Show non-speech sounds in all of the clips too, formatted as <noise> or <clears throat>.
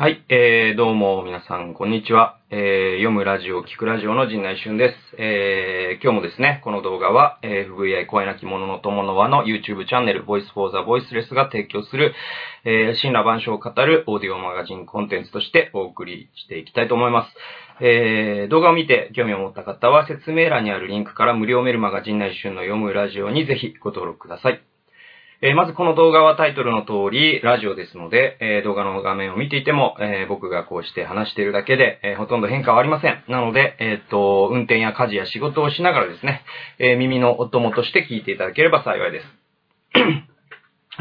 はい、えー、どうも皆さん、こんにちは。えー、読むラジオ、聞くラジオの陣内俊です。えー、今日もですね、この動画は、えー、FVI 声なき者の友の輪の YouTube チャンネル、Voice for the Voiceless が提供する、えー、神羅万象を語るオーディオマガジンコンテンツとしてお送りしていきたいと思います。えー、動画を見て興味を持った方は、説明欄にあるリンクから無料メルマガ陣内俊の読むラジオにぜひご登録ください。えー、まずこの動画はタイトルの通り、ラジオですので、えー、動画の画面を見ていても、えー、僕がこうして話しているだけで、えほとんど変化はありません。なので、えっと、運転や家事や仕事をしながらですね、え耳のお供として聞いていただければ幸いです。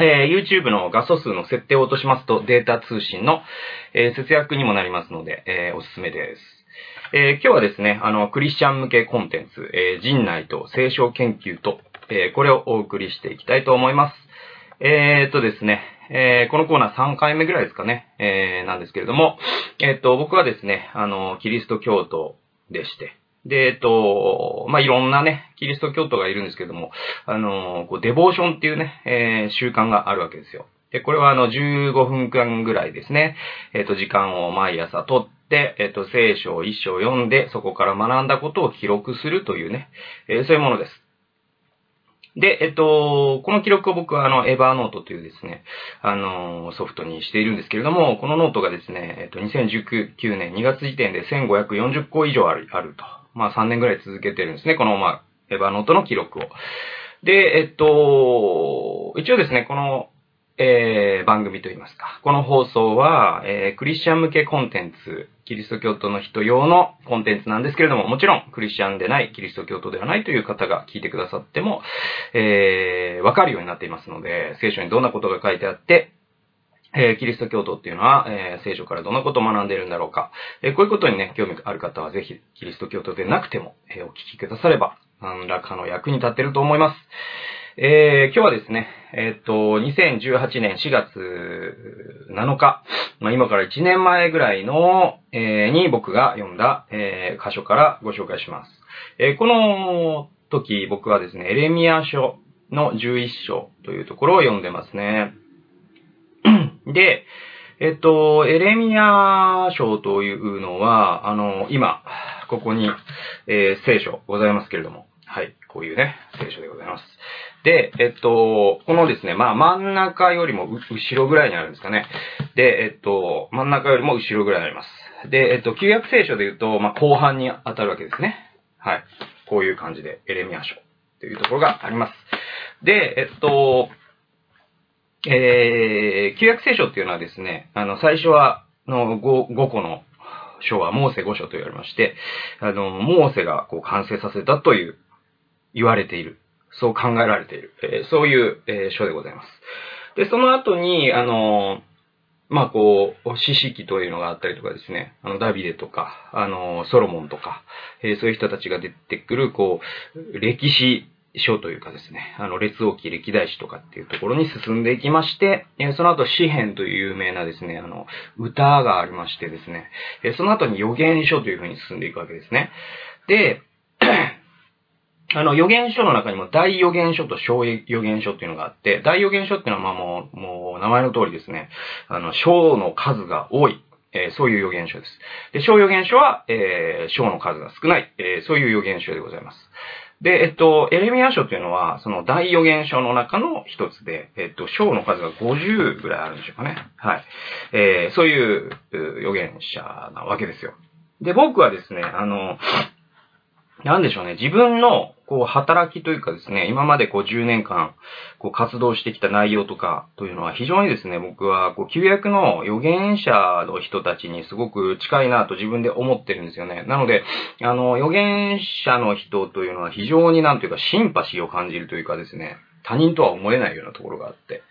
え YouTube の画素数の設定を落としますと、データ通信の、え節約にもなりますので、えおすすめです。え今日はですね、あの、クリスチャン向けコンテンツ、え陣内と聖書研究と、えこれをお送りしていきたいと思います。えー、っとですね、えー、このコーナー3回目ぐらいですかね、えー、なんですけれども、え、っと、僕はですね、あの、キリスト教徒でして、で、えっと、まあ、いろんなね、キリスト教徒がいるんですけども、あの、こう、デボーションっていうね、えー、習慣があるわけですよ。で、これはあの、15分間ぐらいですね、えっと、時間を毎朝とって、えっと、聖書を一章読んで、そこから学んだことを記録するというね、えー、そういうものです。で、えっと、この記録を僕はあの、 Evernote というですね、あの、ソフトにしているんですけれども、このノートがですね、えっと、2019年2月時点で1540個以上ある、あると。まあ3年ぐらい続けてるんですね、この、まあ、 Evernote の記録を。で、えっと、一応ですね、この、えー、番組といいますか。この放送は、えー、クリスチャン向けコンテンツ、キリスト教徒の人用のコンテンツなんですけれども、もちろんクリスチャンでない、キリスト教徒ではないという方が聞いてくださっても、えー、わかるようになっていますので、聖書にどんなことが書いてあって、えー、キリスト教徒っていうのは、えー、聖書からどんなことを学んでいるんだろうか。えー、こういうことにね、興味がある方はぜひ、キリスト教徒でなくても、えお聞きくだされば、何らかの役に立ってると思います。えー、今日はですね、えー、っと、2018年4月7日、まあ、今から1年前ぐらいの、えー、に僕が読んだ、えー、箇所からご紹介します。え、この時僕はですね、エレミア書の11章というところを読んでますね。<clears throat> で、えっと、エレミア書というのは、あの、今、ここに、え、聖書ございますけれども、はい、こういうね、聖書でございます。で、えっと、このですね、まあ真ん中よりも後ろぐらいにあるんですかね。で、えっと、真ん中よりも後ろぐらいにあります。で、えっと、旧約聖書で言うと、まあ後半に当たるわけですね。はい。こういう感じで、エレミア書というところがあります。で、えっと、えー、旧約聖書っていうのはですね、あの、最初は、の 5, 5個の書はモーセ5書と言われまして、あの、モーセがこう完成させたという、言われている。そう考えられている、えー、そういう、えー、書でございます。で、その後に、あのまあ、こう、四式というのがあったりとかですね、あの、ダビデとか、あの、ソロモンとか、えー、そういう人たちが出てくる、こう、歴史書というかですね、あの、列王記歴代史とかっていうところに進んでいきまして、えー、その後、詩篇という有名なですね、あの、歌がありましてですね、えー、その後に預言書というふうに進んでいくわけですね。で、あの、予言書の中にも大予言書と小予言書っていうのがあって、大予言書っていうのはまあもう、もう名前の通りですね、あの、小の数が多い、えー、そういう予言書です。で、小予言書は、えー、小の数が少ない、えー、そういう予言書でございます。で、えっと、エレミア書っていうのは、その大予言書の中の一つで、えっと、章の数が50ぐらいあるんでしょうかね。はい。えー、そういう予言者なわけですよ。で、僕はですね、あの、なんでしょうね、自分のこう、働きというかですね、今までこう10年間、こう活動してきた内容とかというのは非常にですね、僕はこう、旧約の預言者の人たちにすごく近いなと自分で思ってるんですよね。なので、あの、預言者の人というのは非常になんというかシンパシーを感じるというかですね、他人とは思えないようなところがあって。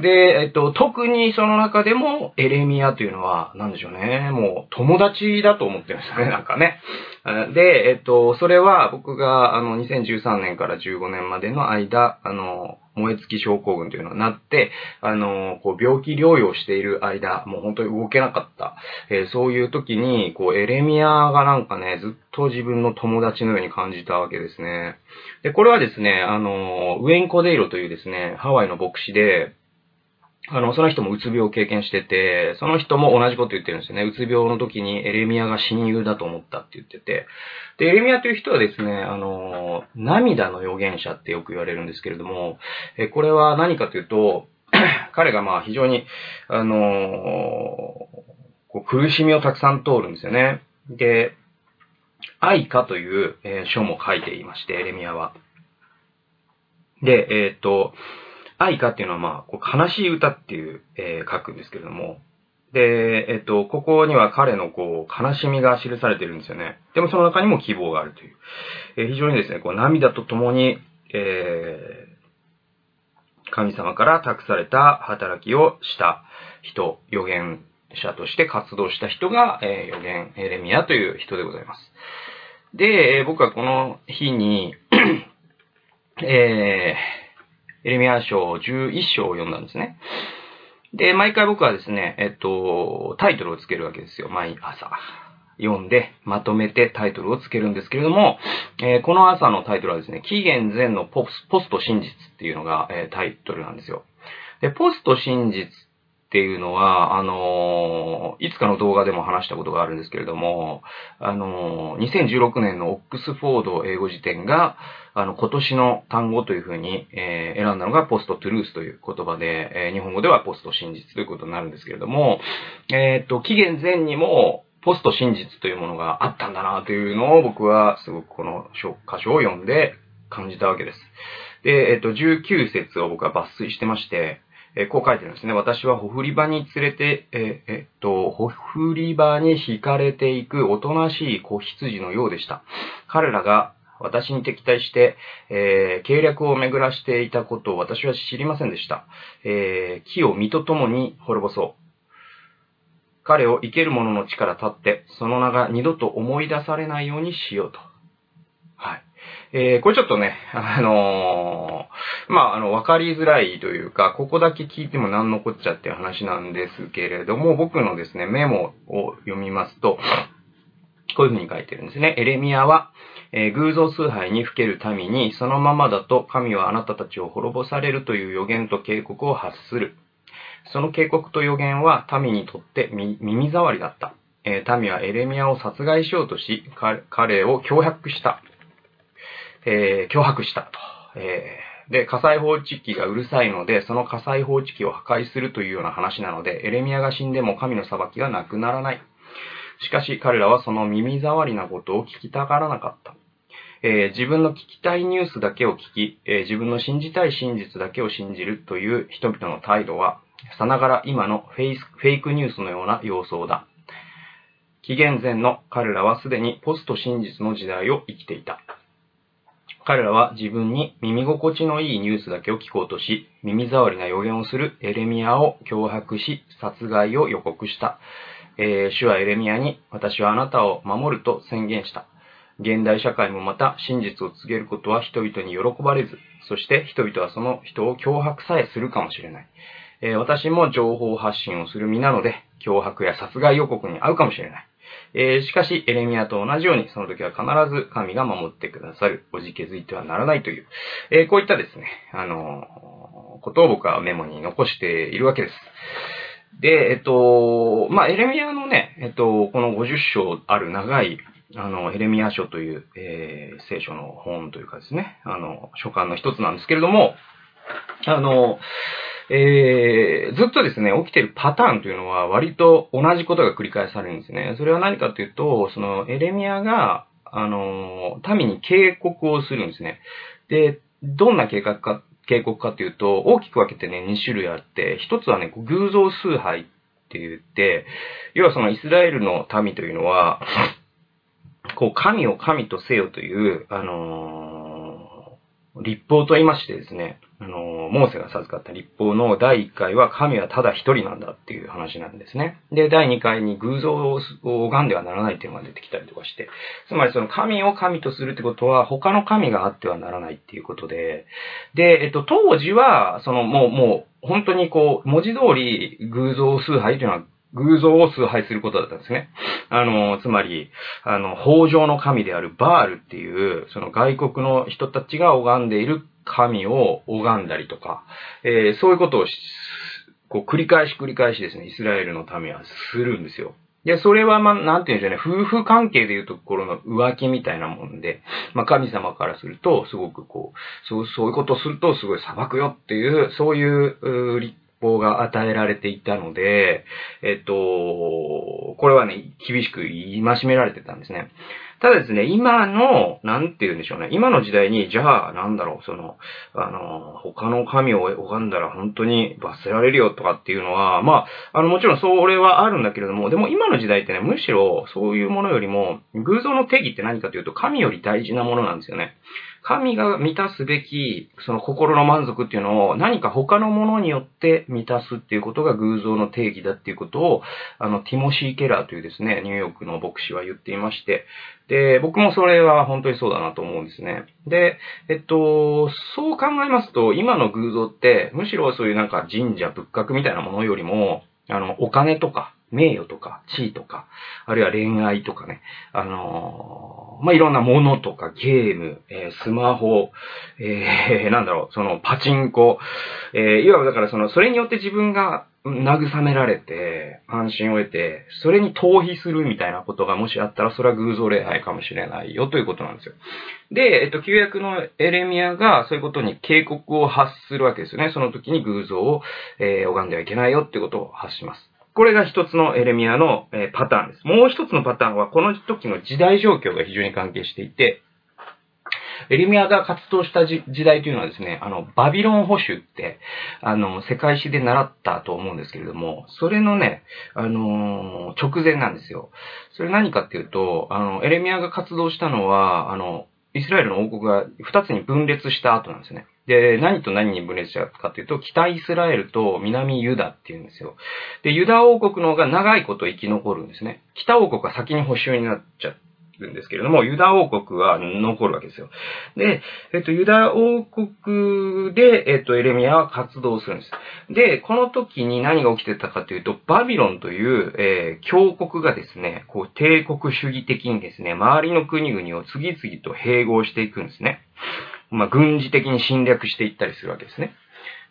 で、えっと、特にその中でも、エレミアというのは、なんでしょうね。もう、友達だと思ってるんですよね、なんかね。で、えっと、それは僕が、あの、2013年から15年までの間、あの、燃え尽き症候群というのになって、あの、こう、病気療養している間、もう本当に動けなかった。えー、そういう時に、こう、エレミアがなんかね、ずっと自分の友達のように感じたわけですね。で、これはですね、あの、ウェイン・コデイロというですね、ハワイの牧師で、あの、その人もうつ病を経験してて、その人も同じこと言ってるんですよね。うつ病の時にエレミアが親友だと思ったって言ってて。で、エレミアという人はですね、あの、涙の預言者ってよく言われるんですけれども、え、これは何かというと、<clears throat> 彼がまあ非常に、あのこう苦しみをたくさん通るんですよね。で、愛歌という、え、書も書いていまして、エレミアは。で、えっ、と、愛歌っていうのはまあ、悲しい歌っていう、えー、書くんですけれども、で、えっと、ここには彼のこう、悲しみが記されてるんですよね。でもその中にも希望があるという。えー、非常にですね、こう、涙とともに、えー、神様から託された働きをした人、預言者として活動した人が、えー、預言エレミアという人でございます。で、え、僕はこの日に <clears throat> えー、エレミア賞11章を読んだんですね。で、毎回僕はですね、えっと、タイトルをつけるわけですよ。毎朝。読んで、まとめてタイトルをつけるんですけれども、えー、この朝のタイトルはですね、紀元前のポスポスト真実っていうのが、えー、タイトルなんですよ。で、ポスト真実っっていうのは、あのいつかの動画でも話したことがあるんですけれども、あの2016年のオックスフォード英語辞典が、あの、今年の単語というふうに、えー、選んだのがポストトゥルースという言葉で、えー、日本語ではポスト真実ということになるんですけれども、えっと、紀元前にも、ポスト真実というものがあったんだなというのを僕はすごくこの箇所を読んで感じたわけです。で、えっと、19節を僕は抜粋してまして、えこう書いてるんですね。私はほふり場に連れて、ええっと、ほふり場に惹かれていくおとなしい子羊のようでした。彼らが私に敵対して、えー、計略を巡らしていたことを私は知りませんでした。えー、木を実と共に滅ぼそう。彼を生ける者の力立って、その名が二度と思い出されないようにしようと。えー、これちょっとね、あのー、まあ、あの、わかりづらいというか、ここだけ聞いても何のこっちゃっていう話なんですけれども、僕のですね、メモを読みますと、こういうふうに書いてるんですね。エレミアは、えー、偶像崇拝にふける民に、そのままだと神はあなたたちを滅ぼされるという予言と警告を発する。その警告と予言は民にとって耳障りだった。えー、民はエレミアを殺害しようとし、彼を脅迫した。えー、脅迫したと。えー、で、火災報知器がうるさいので、その火災報知器を破壊するというような話なので、エレミアが死んでも神の裁きがなくならない。しかし彼らはその耳障りなことを聞きたがらなかった。えー、自分の聞きたいニュースだけを聞き、えー、自分の信じたい真実だけを信じるという人々の態度は、さながら今のフェイスフェイクニュースのような様相だ。紀元前の彼らはすでにポスト真実の時代を生きていた。彼らは自分に耳心地のいいニュースだけを聞こうとし、耳障りな予言をするエレミアを脅迫し、殺害を予告した。えー、主はエレミアに、私はあなたを守ると宣言した。現代社会もまた真実を告げることは人々に喜ばれず、そして人々はその人を脅迫さえするかもしれない。えー、私も情報発信をする身なので、脅迫や殺害予告に遭うかもしれない。えー、しかし、エレミアと同じように、その時は必ず神が守ってくださる。おじけづいてはならないという、えー、こういったですね、あのー、ことを僕はメモに残しているわけです。で、えっと、まあ、エレミアのね、えっと、この50章ある長い、あの、エレミア書という、えー、聖書の本というかですね、あの、書簡の一つなんですけれども、あの、えー、ずっとですね、起きてるパターンというのは割と同じことが繰り返されるんですね。それは何かというと、そのエレミアが、あの、民に警告をするんですね。で、どんな計画か、警告かというと、大きく分けてね、2種類あって、一つはね、偶像崇拝って言って、要はそのイスラエルの民というのは、こう、神を神とせよという、あのー、立法と言いましてですね、あの、モーセが授かった立法の第1回は神はただ一人なんだっていう話なんですね。で、第2回に偶像を拝んではならないっていうのが出てきたりとかして、つまりその神を神とするってことは他の神があってはならないっていうことで、で、えっと、当時は、そのもう、もう、本当にこう、文字通り偶像崇拝というのは偶像を崇拝することだったんですね。あの、つまり、あの、法上の神であるバールっていう、その外国の人たちが拝んでいる神を拝んだりとか、えー、そういうことをこう繰り返し繰り返しですね、イスラエルの民はするんですよ。で、それはまあ、なんて言うんでしょうね、夫婦関係でいうところの浮気みたいなもんで、まあ神様からすると、すごくこう、そう、そういうことをするとすごい裁くよっていう、そういう立法が与えられていたので、えっと、これはね、厳しく戒められてたんですね。ただですね、今の、なんて言うんでしょうね。今の時代に、じゃあ、なんだろう、その、あの、他の神を拝んだら本当に罰せられるよとかっていうのは、まあ、あの、もちろんそれはあるんだけれども、でも今の時代ってね、むしろそういうものよりも、偶像の定義って何かというと、神より大事なものなんですよね。神が満たすべき、その心の満足っていうのを何か他のものによって満たすっていうことが偶像の定義だっていうことを、あの、ティモシー・ケラーというですね、ニューヨークの牧師は言っていまして、で、僕もそれは本当にそうだなと思うんですね。で、えっと、そう考えますと、今の偶像って、むしろそういうなんか神社仏閣みたいなものよりも、あの、お金とか、名誉とか、地位とか、あるいは恋愛とかね、あのー、まあ、いろんなものとか、ゲーム、えー、スマホ、えー、<laughs> なんだろう、その、パチンコ、え、いわばだからその、それによって自分が慰められて、安心を得て、それに逃避するみたいなことがもしあったら、それは偶像礼拝かもしれないよということなんですよ。で、えっと、旧約のエレミアがそういうことに警告を発するわけですよね。その時に偶像を、えー、拝んではいけないよってことを発します。これが一つのエレミアの、えパターンです。もう一つのパターンは、この時の時代状況が非常に関係していて、エレミアが活動した時代というのはですね、あの、バビロン保守って、あの、世界史で習ったと思うんですけれども、それのね、あのー、直前なんですよ。それ何かっていうと、あの、エレミアが活動したのは、あの、イスラエルの王国が2つに分裂した後なんですね。で、何と何に分裂したかというと、北イスラエルと南ユダっていうんですよ。で、ユダ王国の方が長いこと生き残るんですね。北王国が先に保守になっちゃっるんですけれども、ユダ王国は残るわけですよ。で、えっと、ユダ王国で、えっと、エレミアは活動するんです。で、この時に何が起きてたかというと、バビロンという、えー、強国がですね、こう、帝国主義的にですね、周りの国々を次々と併合していくんですね。まあ、軍事的に侵略していったりするわけですね。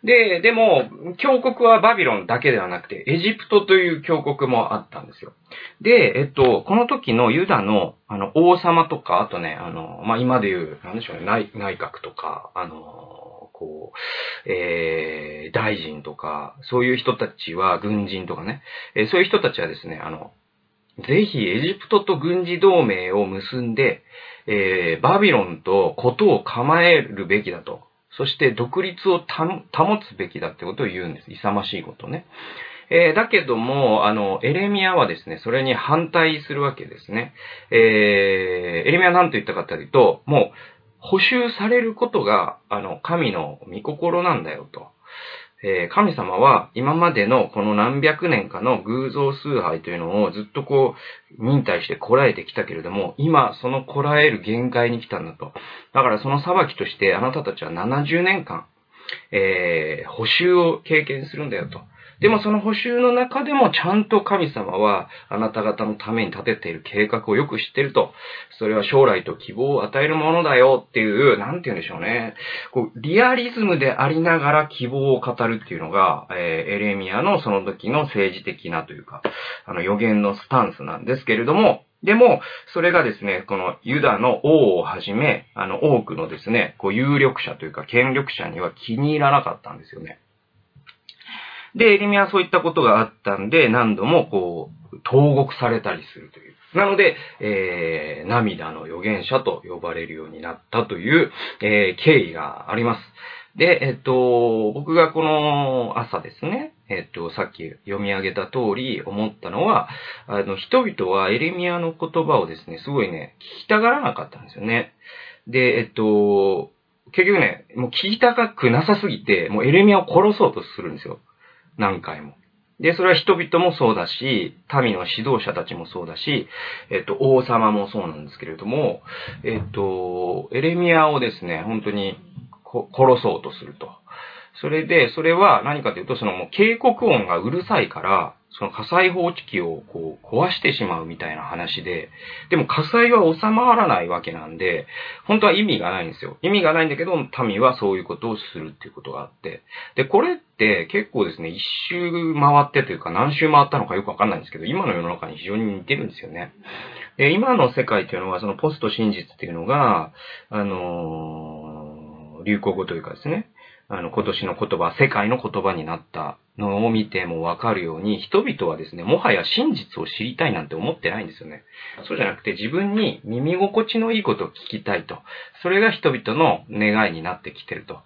で、でも、強国はバビロンだけではなくて、エジプトという強国もあったんですよ。で、えっと、この時のユダの、あの、王様とか、あとね、あの、まあ、今で言う、なんでしょうね、内内閣とか、あの、こう、えー、大臣とか、そういう人たちは、軍人とかね、えー、そういう人たちはですね、あの、ぜひエジプトと軍事同盟を結んで、えー、バビロンとことを構えるべきだと。そして独立を保つべきだってことを言うんです。勇ましいことね。えー、だけども、あの、エレミアはですね、それに反対するわけですね。えー、エレミアは何と言ったかというと、もう、補修されることが、あの、神の御心なんだよと。えー、神様は今までのこの何百年かの偶像崇拝というのをずっとこう、忍耐してこらえてきたけれども、今そのこらえる限界に来たんだと。だからその裁きとしてあなたたちは70年間、えー、補修を経験するんだよと。でもその補修の中でもちゃんと神様はあなた方のために立てている計画をよく知ってると。それは将来と希望を与えるものだよっていう、なんて言うんでしょうね。こう、リアリズムでありながら希望を語るっていうのが、えー、エレミアのその時の政治的なというか、あの予言のスタンスなんですけれども、でも、それがですね、このユダの王をはじめ、あの多くのですね、こう有力者というか権力者には気に入らなかったんですよね。で、エリミはそういったことがあったんで、何度もこう、投獄されたりするという。なので、えー、涙の預言者と呼ばれるようになったという、えー、経緯があります。で、えっと、僕がこの朝ですね、えっと、さっき読み上げた通り思ったのは、あの、人々はエレミアの言葉をですね、すごいね、聞きたがらなかったんですよね。で、えっと、結局ね、もう聞きたくなさすぎて、もうエレミアを殺そうとするんですよ。何回も。で、それは人々もそうだし、民の指導者たちもそうだし、えっと、王様もそうなんですけれども、えっと、エレミアをですね、本当に殺そうとすると。それで、それは何かというと、そのもう警告音がうるさいから、その火災報知器をこう壊してしまうみたいな話で、でも火災は収まらないわけなんで、本当は意味がないんですよ。意味がないんだけど、民はそういうことをするっていうことがあって。で、これって結構ですね、一周回ってというか何周回ったのかよくわかんないんですけど、今の世の中に非常に似てるんですよね。で、今の世界っていうのは、そのポスト真実っていうのが、あのー、流行語というかですね、あの、今年の言葉、世界の言葉になったのを見てもわかるように、人々はですね、もはや真実を知りたいなんて思ってないんですよね。そうじゃなくて自分に耳心地のいいことを聞きたいと。それが人々の願いになってきてると。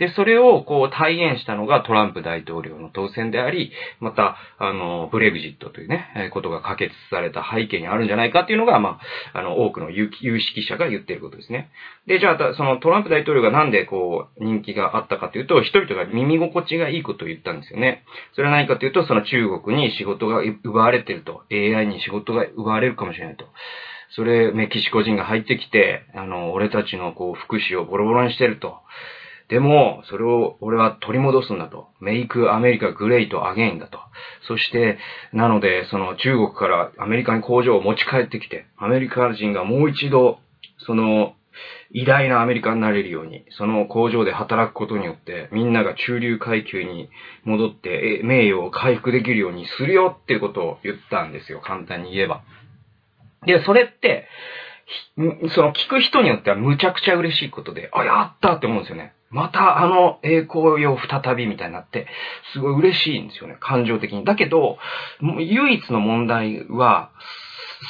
で、それをこう体現したのがトランプ大統領の当選であり、また、あの、ブレグジットというね、ことが可決された背景にあるんじゃないかっていうのが、まあ、あの、多くの有識者が言ってることですね。で、じゃあ、そのトランプ大統領がなんでこう、人気があったかというと、人々が耳心地がいいことを言ったんですよね。それは何かというと、その中国に仕事が奪われてると、AI に仕事が奪われるかもしれないと。それ、メキシコ人が入ってきて、あの、俺たちのこう、福祉をボロボロにしてると。でも、それを俺は取り戻すんだと。メイクアメリカグレイトアゲインだと。そして、なので、その中国からアメリカに工場を持ち帰ってきて、アメリカ人がもう一度、その、偉大なアメリカになれるように、その工場で働くことによって、みんなが中流階級に戻って、名誉を回復できるようにするよっていうことを言ったんですよ。簡単に言えば。で、それって、その聞く人によってはむちゃくちゃ嬉しいことで、あ、やったって思うんですよね。またあの栄光よ再びみたいになって、すごい嬉しいんですよね、感情的に。だけど、唯一の問題は、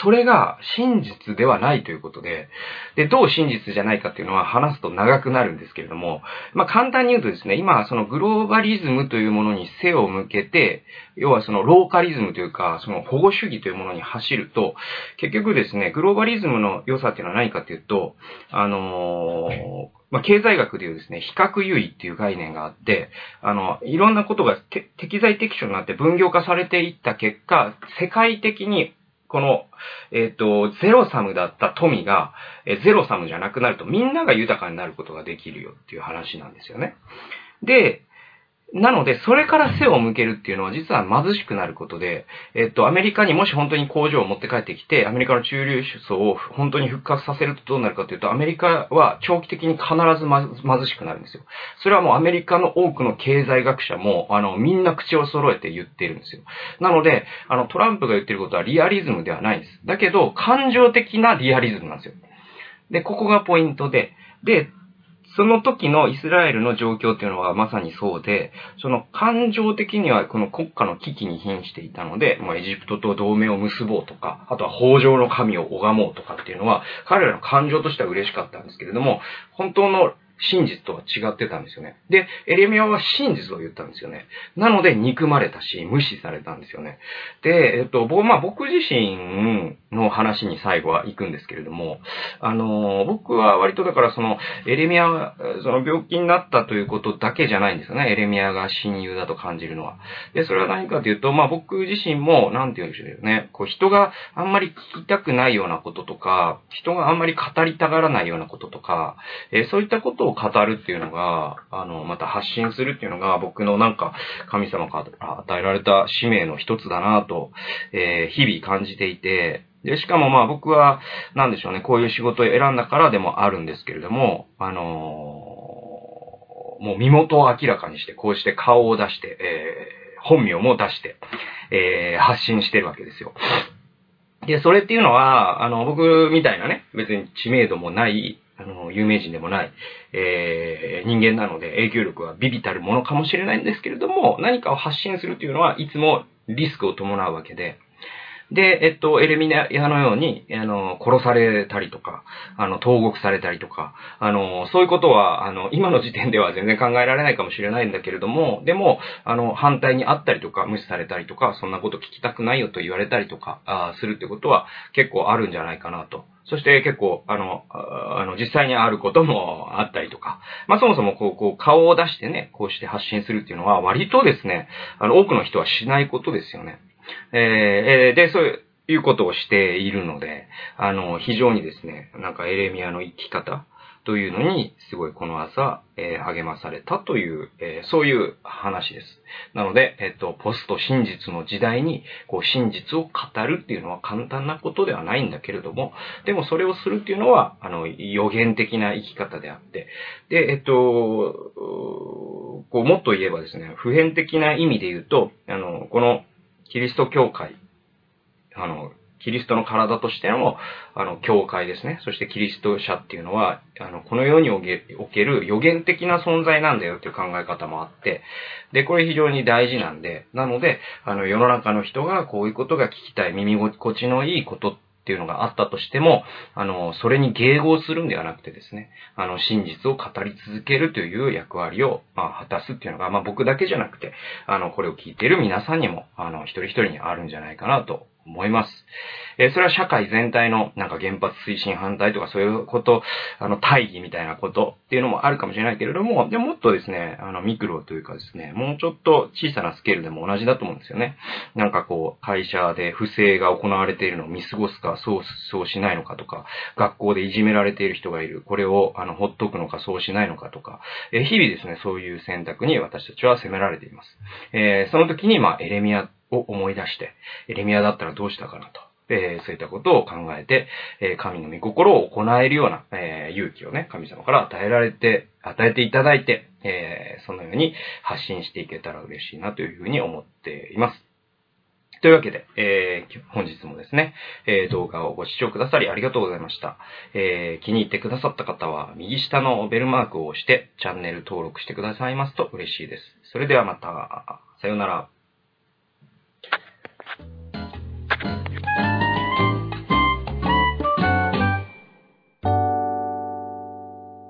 それが真実ではないということで、で、どう真実じゃないかっていうのは話すと長くなるんですけれども、まあ、簡単に言うとですね、今、そのグローバリズムというものに背を向けて、要はそのローカリズムというか、その保護主義というものに走ると、結局ですね、グローバリズムの良さっていうのは何かっていうと、あのーまあ、経済学でいうですね、比較優位っていう概念があって、あの、いろんなことが適材適所になって分業化されていった結果、世界的にこの、えっ、ー、と、ゼロサムだった富が、えゼロサムじゃなくなるとみんなが豊かになることができるよっていう話なんですよね。で、なので、それから背を向けるっていうのは実は貧しくなることで、えっと、アメリカにもし本当に工場を持って帰ってきて、アメリカの中流層を本当に復活させるとどうなるかというと、アメリカは長期的に必ず貧しくなるんですよ。それはもうアメリカの多くの経済学者も、あの、みんな口を揃えて言ってるんですよ。なので、あの、トランプが言ってることはリアリズムではないんです。だけど、感情的なリアリズムなんですよ。で、ここがポイントで、で、その時のイスラエルの状況っていうのはまさにそうで、その感情的にはこの国家の危機に瀕していたので、もう、エジプトと同盟を結ぼうとか、あとは北条の神を拝もうとかっていうのは、彼らの感情としては嬉しかったんですけれども、本当の真実とは違ってたんですよね。で、エレミアは真実を言ったんですよね。なので、憎まれたし、無視されたんですよね。で、えっと、僕、まあ、僕自身の話に最後は行くんですけれども、あの、僕は割とだからその、エレミア、その病気になったということだけじゃないんですよね。エレミアが親友だと感じるのは。で、それは何かというと、まあ、僕自身も、なんて言うんでしょうね。こう、人があんまり聞きたくないようなこととか、人があんまり語りたがらないようなこととか、えー、そういったことをを語るっていうのが、あの、また発信するっていうのが僕のなんか神様から与えられた使命の一つだなと、えー、日々感じていて、で、しかもまあ僕は、なんでしょうね、こういう仕事を選んだからでもあるんですけれども、あのー、もう身元を明らかにして、こうして顔を出して、えー、本名も出して、えー、発信してるわけですよ。で、それっていうのは、あの、僕みたいなね、別に知名度もない、あの、有名人でもない、えー、人間なので影響力は微々たるものかもしれないんですけれども、何かを発信するというのは、いつもリスクを伴うわけで、で、えっと、エレミナヤのように、あの、殺されたりとか、あの、投獄されたりとか、あの、そういうことは、あの、今の時点では全然考えられないかもしれないんだけれども、でも、あの、反対にあったりとか、無視されたりとか、そんなこと聞きたくないよと言われたりとか、あするってことは結構あるんじゃないかなと。そして結構、あの、あの、実際にあることもあったりとか、まあそもそもこう、こう、顔を出してね、こうして発信するっていうのは、割とですね、あの、多くの人はしないことですよね。えー、で、そういうことをしているので、あの、非常にですね、なんかエレミアの生き方、というのに、すごいこの朝、えー、励まされたという、えー、そういう話です。なので、えっ、と、ポスト真実の時代に、こう、真実を語るっていうのは簡単なことではないんだけれども、でもそれをするっていうのは、あの、予言的な生き方であって、で、えっ、と、こう、もっと言えばですね、普遍的な意味で言うと、あの、この、キリスト教会、あの、キリストの体としての、あの、教会ですね。そしてキリスト者っていうのは、あの、この世における予言的な存在なんだよっていう考え方もあって、で、これ非常に大事なんで、なので、あの、世の中の人がこういうことが聞きたい、耳心地のいいことってっていうのがあったとしても、あの、それに迎合するんではなくてですね、あの、真実を語り続けるという役割を、まあ、果たすっていうのが、まあ、僕だけじゃなくて、あの、これを聞いている皆さんにも、あの、一人一人にあるんじゃないかなと思います。えー、それは社会全体のなんか原発推進反対とかそういうこと、あの、大義みたいなことっていうのもあるかもしれないけれども、でもっとですね、あの、ミクロというかですね、もうちょっと小さなスケールでも同じだと思うんですよね。なんかこう、会社で不正が行われているのを見過ごすか、そう、そうしないのかとか、学校でいじめられている人がいる、これを、あの、ほっとくのか、そうしないのかとか、えー、日々ですね、そういう選択に私たちは責められています。えー、その時に、まあ、エレミアを思い出して、エレミアだったらどうしたかなと。えー、そういったことを考えて、えー、神の御心を行えるような、えー、勇気をね、神様から与えられて、与えていただいて、えそのように発信していけたら嬉しいなというふうに思っています。というわけで、えー、本日もですね、えー、動画をご視聴くださりありがとうございました。えー、気に入ってくださった方は、右下のベルマークを押して、チャンネル登録してくださいますと嬉しいです。それではまた、さようなら。